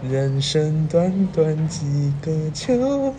人生短短几个秋。